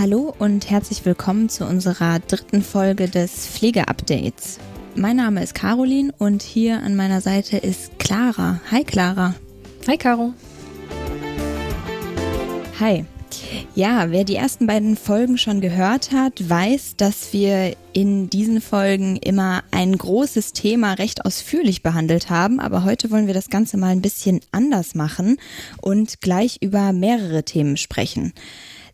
Hallo und herzlich willkommen zu unserer dritten Folge des Pflegeupdates. Mein Name ist Caroline und hier an meiner Seite ist Clara. Hi Clara. Hi Caro. Hi. Ja, wer die ersten beiden Folgen schon gehört hat, weiß, dass wir in diesen Folgen immer ein großes Thema recht ausführlich behandelt haben, aber heute wollen wir das Ganze mal ein bisschen anders machen und gleich über mehrere Themen sprechen.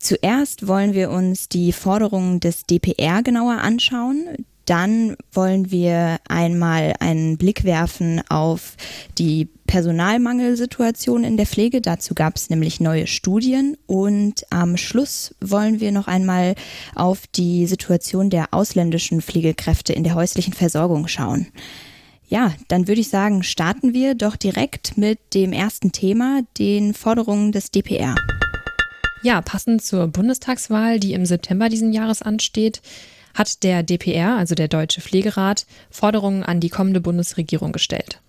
Zuerst wollen wir uns die Forderungen des DPR genauer anschauen. Dann wollen wir einmal einen Blick werfen auf die Personalmangelsituation in der Pflege. Dazu gab es nämlich neue Studien. Und am Schluss wollen wir noch einmal auf die Situation der ausländischen Pflegekräfte in der häuslichen Versorgung schauen. Ja, dann würde ich sagen, starten wir doch direkt mit dem ersten Thema, den Forderungen des DPR. Ja, passend zur Bundestagswahl, die im September diesen Jahres ansteht, hat der DPR, also der Deutsche Pflegerat, Forderungen an die kommende Bundesregierung gestellt.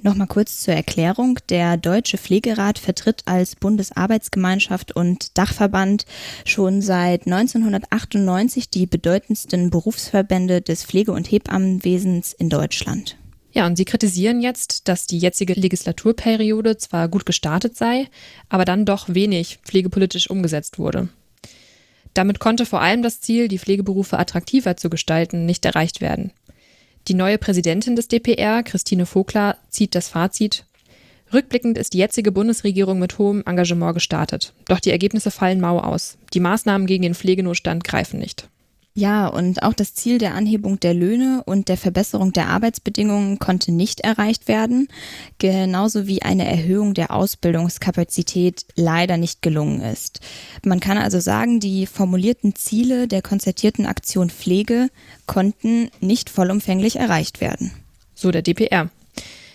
Nochmal kurz zur Erklärung. Der Deutsche Pflegerat vertritt als Bundesarbeitsgemeinschaft und Dachverband schon seit 1998 die bedeutendsten Berufsverbände des Pflege- und Hebammenwesens in Deutschland. Ja, und sie kritisieren jetzt, dass die jetzige Legislaturperiode zwar gut gestartet sei, aber dann doch wenig pflegepolitisch umgesetzt wurde. Damit konnte vor allem das Ziel, die Pflegeberufe attraktiver zu gestalten, nicht erreicht werden. Die neue Präsidentin des DPR, Christine Vogler, zieht das Fazit. Rückblickend ist die jetzige Bundesregierung mit hohem Engagement gestartet. Doch die Ergebnisse fallen mau aus. Die Maßnahmen gegen den Pflegenotstand greifen nicht. Ja, und auch das Ziel der Anhebung der Löhne und der Verbesserung der Arbeitsbedingungen konnte nicht erreicht werden, genauso wie eine Erhöhung der Ausbildungskapazität leider nicht gelungen ist. Man kann also sagen, die formulierten Ziele der konzertierten Aktion Pflege konnten nicht vollumfänglich erreicht werden. So der DPR.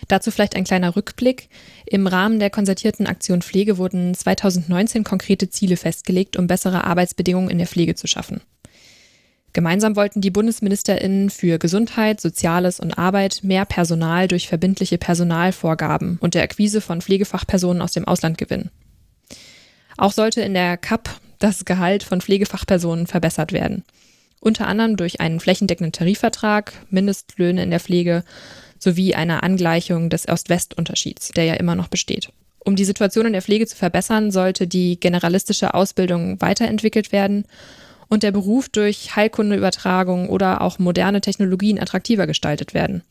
Dazu vielleicht ein kleiner Rückblick. Im Rahmen der konzertierten Aktion Pflege wurden 2019 konkrete Ziele festgelegt, um bessere Arbeitsbedingungen in der Pflege zu schaffen. Gemeinsam wollten die Bundesministerinnen für Gesundheit, Soziales und Arbeit mehr Personal durch verbindliche Personalvorgaben und der Akquise von Pflegefachpersonen aus dem Ausland gewinnen. Auch sollte in der CAP das Gehalt von Pflegefachpersonen verbessert werden. Unter anderem durch einen flächendeckenden Tarifvertrag, Mindestlöhne in der Pflege sowie eine Angleichung des Ost-West-Unterschieds, der ja immer noch besteht. Um die Situation in der Pflege zu verbessern, sollte die generalistische Ausbildung weiterentwickelt werden und der Beruf durch Heilkundeübertragung oder auch moderne Technologien attraktiver gestaltet werden.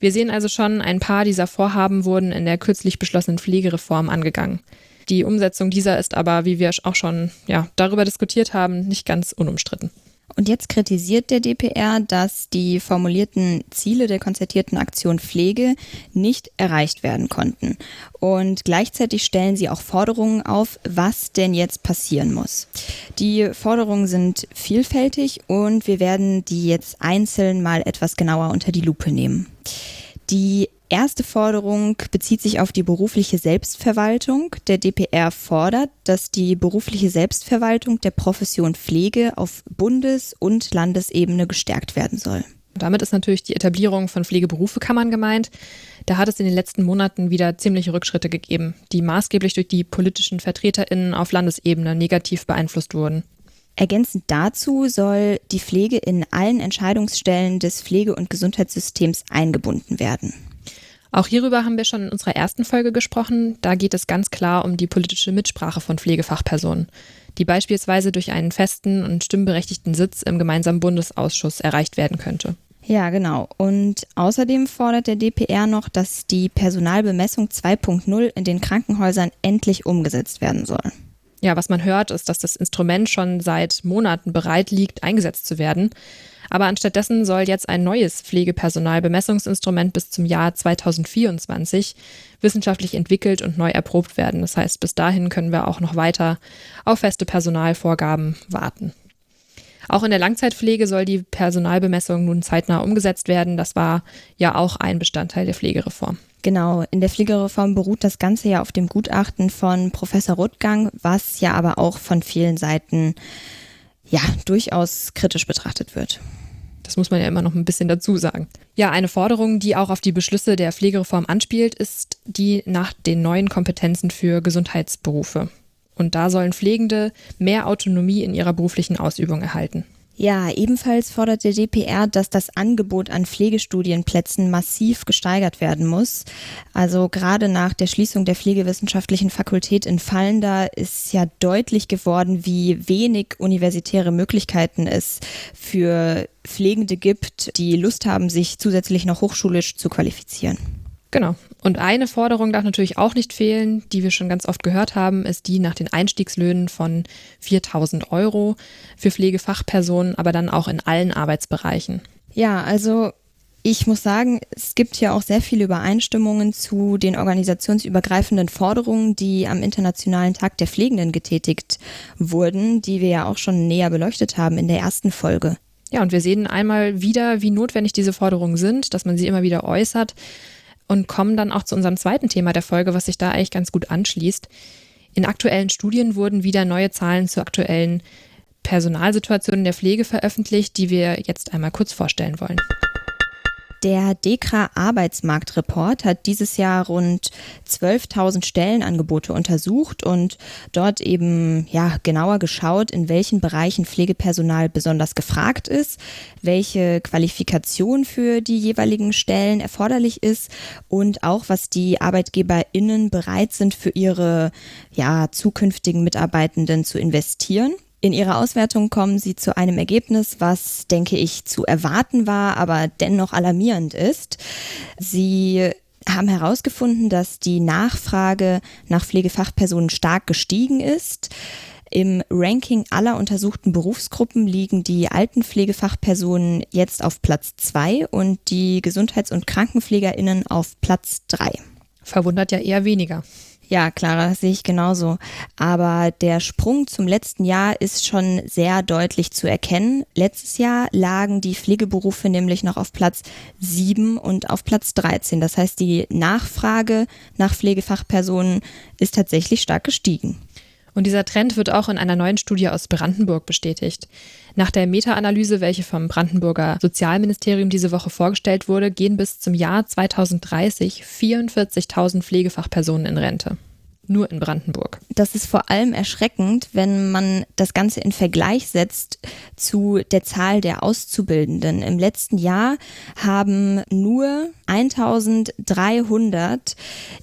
Wir sehen also schon, ein paar dieser Vorhaben wurden in der kürzlich beschlossenen Pflegereform angegangen. Die Umsetzung dieser ist aber, wie wir auch schon ja, darüber diskutiert haben, nicht ganz unumstritten. Und jetzt kritisiert der DPR, dass die formulierten Ziele der konzertierten Aktion Pflege nicht erreicht werden konnten. Und gleichzeitig stellen sie auch Forderungen auf, was denn jetzt passieren muss. Die Forderungen sind vielfältig und wir werden die jetzt einzeln mal etwas genauer unter die Lupe nehmen. Die erste Forderung bezieht sich auf die berufliche Selbstverwaltung. Der DPR fordert, dass die berufliche Selbstverwaltung der Profession Pflege auf Bundes- und Landesebene gestärkt werden soll. Damit ist natürlich die Etablierung von Pflegeberufekammern gemeint. Da hat es in den letzten Monaten wieder ziemliche Rückschritte gegeben, die maßgeblich durch die politischen VertreterInnen auf Landesebene negativ beeinflusst wurden. Ergänzend dazu soll die Pflege in allen Entscheidungsstellen des Pflege- und Gesundheitssystems eingebunden werden. Auch hierüber haben wir schon in unserer ersten Folge gesprochen. Da geht es ganz klar um die politische Mitsprache von Pflegefachpersonen, die beispielsweise durch einen festen und stimmberechtigten Sitz im gemeinsamen Bundesausschuss erreicht werden könnte. Ja, genau. Und außerdem fordert der DPR noch, dass die Personalbemessung 2.0 in den Krankenhäusern endlich umgesetzt werden soll. Ja, was man hört, ist, dass das Instrument schon seit Monaten bereit liegt, eingesetzt zu werden. Aber anstattdessen soll jetzt ein neues Pflegepersonalbemessungsinstrument bis zum Jahr 2024 wissenschaftlich entwickelt und neu erprobt werden. Das heißt, bis dahin können wir auch noch weiter auf feste Personalvorgaben warten. Auch in der Langzeitpflege soll die Personalbemessung nun zeitnah umgesetzt werden. Das war ja auch ein Bestandteil der Pflegereform. Genau, in der Pflegereform beruht das Ganze ja auf dem Gutachten von Professor Rutgang, was ja aber auch von vielen Seiten ja durchaus kritisch betrachtet wird. Das muss man ja immer noch ein bisschen dazu sagen. Ja, eine Forderung, die auch auf die Beschlüsse der Pflegereform anspielt, ist die nach den neuen Kompetenzen für Gesundheitsberufe. Und da sollen Pflegende mehr Autonomie in ihrer beruflichen Ausübung erhalten. Ja, ebenfalls fordert der DPR, dass das Angebot an Pflegestudienplätzen massiv gesteigert werden muss. Also gerade nach der Schließung der Pflegewissenschaftlichen Fakultät in Fallenda ist ja deutlich geworden, wie wenig universitäre Möglichkeiten es für Pflegende gibt, die Lust haben, sich zusätzlich noch hochschulisch zu qualifizieren. Genau. Und eine Forderung darf natürlich auch nicht fehlen, die wir schon ganz oft gehört haben, ist die nach den Einstiegslöhnen von 4000 Euro für Pflegefachpersonen, aber dann auch in allen Arbeitsbereichen. Ja, also ich muss sagen, es gibt ja auch sehr viele Übereinstimmungen zu den organisationsübergreifenden Forderungen, die am Internationalen Tag der Pflegenden getätigt wurden, die wir ja auch schon näher beleuchtet haben in der ersten Folge. Ja, und wir sehen einmal wieder, wie notwendig diese Forderungen sind, dass man sie immer wieder äußert und kommen dann auch zu unserem zweiten Thema der Folge, was sich da eigentlich ganz gut anschließt. In aktuellen Studien wurden wieder neue Zahlen zur aktuellen Personalsituation in der Pflege veröffentlicht, die wir jetzt einmal kurz vorstellen wollen. Der DEKRA Arbeitsmarktreport hat dieses Jahr rund 12.000 Stellenangebote untersucht und dort eben ja genauer geschaut, in welchen Bereichen Pflegepersonal besonders gefragt ist, welche Qualifikation für die jeweiligen Stellen erforderlich ist und auch was die ArbeitgeberInnen bereit sind für ihre ja zukünftigen Mitarbeitenden zu investieren. In ihrer Auswertung kommen sie zu einem Ergebnis, was, denke ich, zu erwarten war, aber dennoch alarmierend ist. Sie haben herausgefunden, dass die Nachfrage nach Pflegefachpersonen stark gestiegen ist. Im Ranking aller untersuchten Berufsgruppen liegen die Altenpflegefachpersonen jetzt auf Platz zwei und die Gesundheits- und Krankenpflegerinnen auf Platz drei. Verwundert ja eher weniger. Ja, Clara, sehe ich genauso. Aber der Sprung zum letzten Jahr ist schon sehr deutlich zu erkennen. Letztes Jahr lagen die Pflegeberufe nämlich noch auf Platz 7 und auf Platz 13. Das heißt, die Nachfrage nach Pflegefachpersonen ist tatsächlich stark gestiegen. Und dieser Trend wird auch in einer neuen Studie aus Brandenburg bestätigt. Nach der Meta-Analyse, welche vom Brandenburger Sozialministerium diese Woche vorgestellt wurde, gehen bis zum Jahr 2030 44.000 Pflegefachpersonen in Rente nur in Brandenburg. Das ist vor allem erschreckend, wenn man das Ganze in Vergleich setzt zu der Zahl der Auszubildenden. Im letzten Jahr haben nur 1300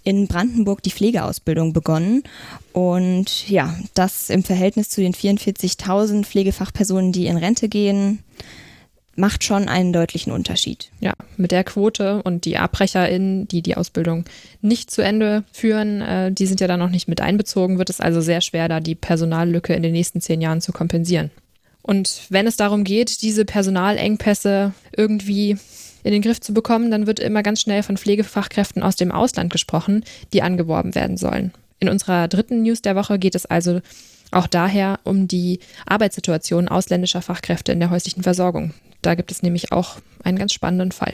in Brandenburg die Pflegeausbildung begonnen. Und ja, das im Verhältnis zu den 44.000 Pflegefachpersonen, die in Rente gehen, macht schon einen deutlichen Unterschied. Ja, mit der Quote und die AbbrecherInnen, die die Ausbildung nicht zu Ende führen, äh, die sind ja dann noch nicht mit einbezogen, wird es also sehr schwer, da die Personallücke in den nächsten zehn Jahren zu kompensieren. Und wenn es darum geht, diese Personalengpässe irgendwie in den Griff zu bekommen, dann wird immer ganz schnell von Pflegefachkräften aus dem Ausland gesprochen, die angeworben werden sollen. In unserer dritten News der Woche geht es also auch daher um die Arbeitssituation ausländischer Fachkräfte in der häuslichen Versorgung. Da gibt es nämlich auch einen ganz spannenden Fall.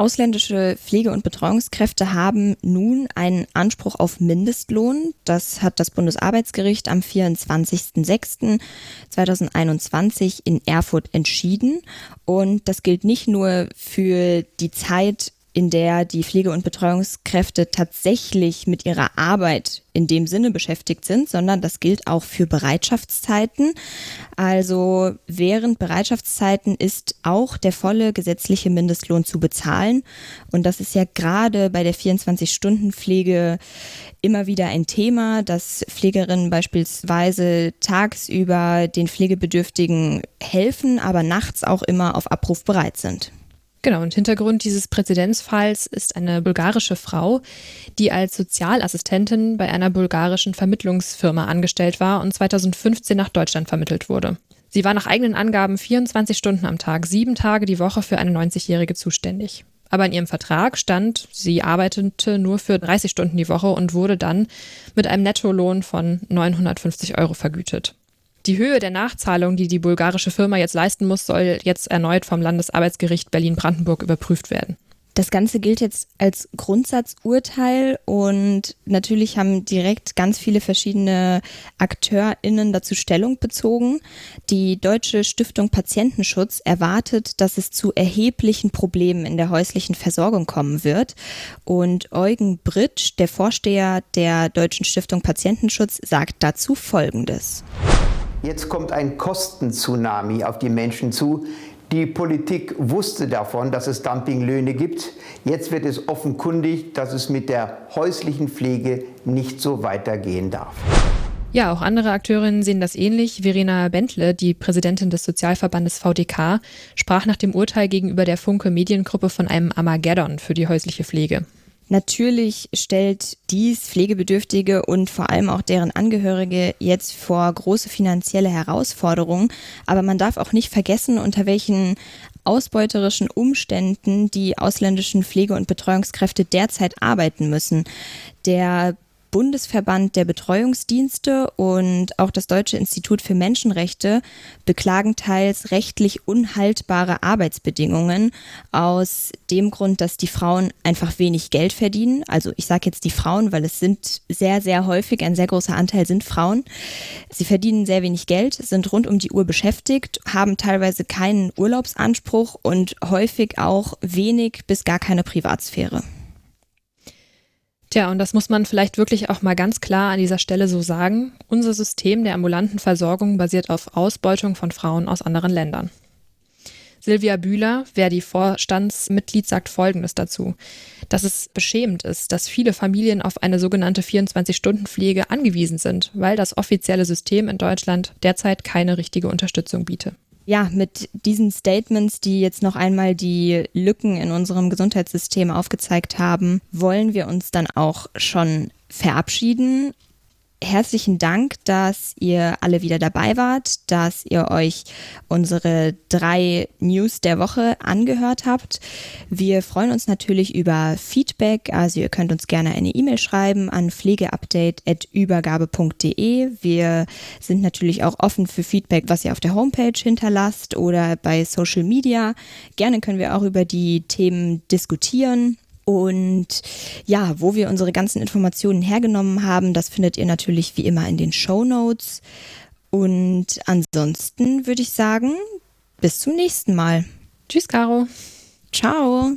Ausländische Pflege- und Betreuungskräfte haben nun einen Anspruch auf Mindestlohn. Das hat das Bundesarbeitsgericht am 24.06.2021 in Erfurt entschieden. Und das gilt nicht nur für die Zeit in der die Pflege- und Betreuungskräfte tatsächlich mit ihrer Arbeit in dem Sinne beschäftigt sind, sondern das gilt auch für Bereitschaftszeiten. Also während Bereitschaftszeiten ist auch der volle gesetzliche Mindestlohn zu bezahlen. Und das ist ja gerade bei der 24-Stunden-Pflege immer wieder ein Thema, dass Pflegerinnen beispielsweise tagsüber den Pflegebedürftigen helfen, aber nachts auch immer auf Abruf bereit sind. Genau, und Hintergrund dieses Präzedenzfalls ist eine bulgarische Frau, die als Sozialassistentin bei einer bulgarischen Vermittlungsfirma angestellt war und 2015 nach Deutschland vermittelt wurde. Sie war nach eigenen Angaben 24 Stunden am Tag, sieben Tage die Woche für eine 90-Jährige zuständig. Aber in ihrem Vertrag stand, sie arbeitete nur für 30 Stunden die Woche und wurde dann mit einem Nettolohn von 950 Euro vergütet. Die Höhe der Nachzahlung, die die bulgarische Firma jetzt leisten muss, soll jetzt erneut vom Landesarbeitsgericht Berlin-Brandenburg überprüft werden. Das Ganze gilt jetzt als Grundsatzurteil und natürlich haben direkt ganz viele verschiedene AkteurInnen dazu Stellung bezogen. Die Deutsche Stiftung Patientenschutz erwartet, dass es zu erheblichen Problemen in der häuslichen Versorgung kommen wird. Und Eugen Britsch, der Vorsteher der Deutschen Stiftung Patientenschutz, sagt dazu Folgendes. Jetzt kommt ein Kostentsunami auf die Menschen zu. Die Politik wusste davon, dass es Dumpinglöhne gibt. Jetzt wird es offenkundig, dass es mit der häuslichen Pflege nicht so weitergehen darf. Ja, auch andere Akteurinnen sehen das ähnlich. Verena Bentle, die Präsidentin des Sozialverbandes VDK, sprach nach dem Urteil gegenüber der Funke Mediengruppe von einem Armageddon für die häusliche Pflege. Natürlich stellt dies Pflegebedürftige und vor allem auch deren Angehörige jetzt vor große finanzielle Herausforderungen. Aber man darf auch nicht vergessen, unter welchen ausbeuterischen Umständen die ausländischen Pflege- und Betreuungskräfte derzeit arbeiten müssen. Der Bundesverband der Betreuungsdienste und auch das Deutsche Institut für Menschenrechte beklagen teils rechtlich unhaltbare Arbeitsbedingungen aus dem Grund, dass die Frauen einfach wenig Geld verdienen. Also ich sage jetzt die Frauen, weil es sind sehr, sehr häufig, ein sehr großer Anteil sind Frauen. Sie verdienen sehr wenig Geld, sind rund um die Uhr beschäftigt, haben teilweise keinen Urlaubsanspruch und häufig auch wenig bis gar keine Privatsphäre. Tja, und das muss man vielleicht wirklich auch mal ganz klar an dieser Stelle so sagen. Unser System der ambulanten Versorgung basiert auf Ausbeutung von Frauen aus anderen Ländern. Silvia Bühler, Verdi-Vorstandsmitglied, sagt Folgendes dazu, dass es beschämend ist, dass viele Familien auf eine sogenannte 24-Stunden-Pflege angewiesen sind, weil das offizielle System in Deutschland derzeit keine richtige Unterstützung bietet ja, mit diesen Statements, die jetzt noch einmal die Lücken in unserem Gesundheitssystem aufgezeigt haben, wollen wir uns dann auch schon verabschieden herzlichen Dank, dass ihr alle wieder dabei wart, dass ihr euch unsere drei News der Woche angehört habt. Wir freuen uns natürlich über Feedback, also ihr könnt uns gerne eine E-Mail schreiben an pflegeupdate.übergabe.de. Wir sind natürlich auch offen für Feedback, was ihr auf der Homepage hinterlasst oder bei Social Media. Gerne können wir auch über die Themen diskutieren. Und ja, wo wir unsere ganzen Informationen hergenommen haben, das findet ihr natürlich wie immer in den Show Notes. Und ansonsten würde ich sagen, bis zum nächsten Mal. Tschüss, Caro. Ciao.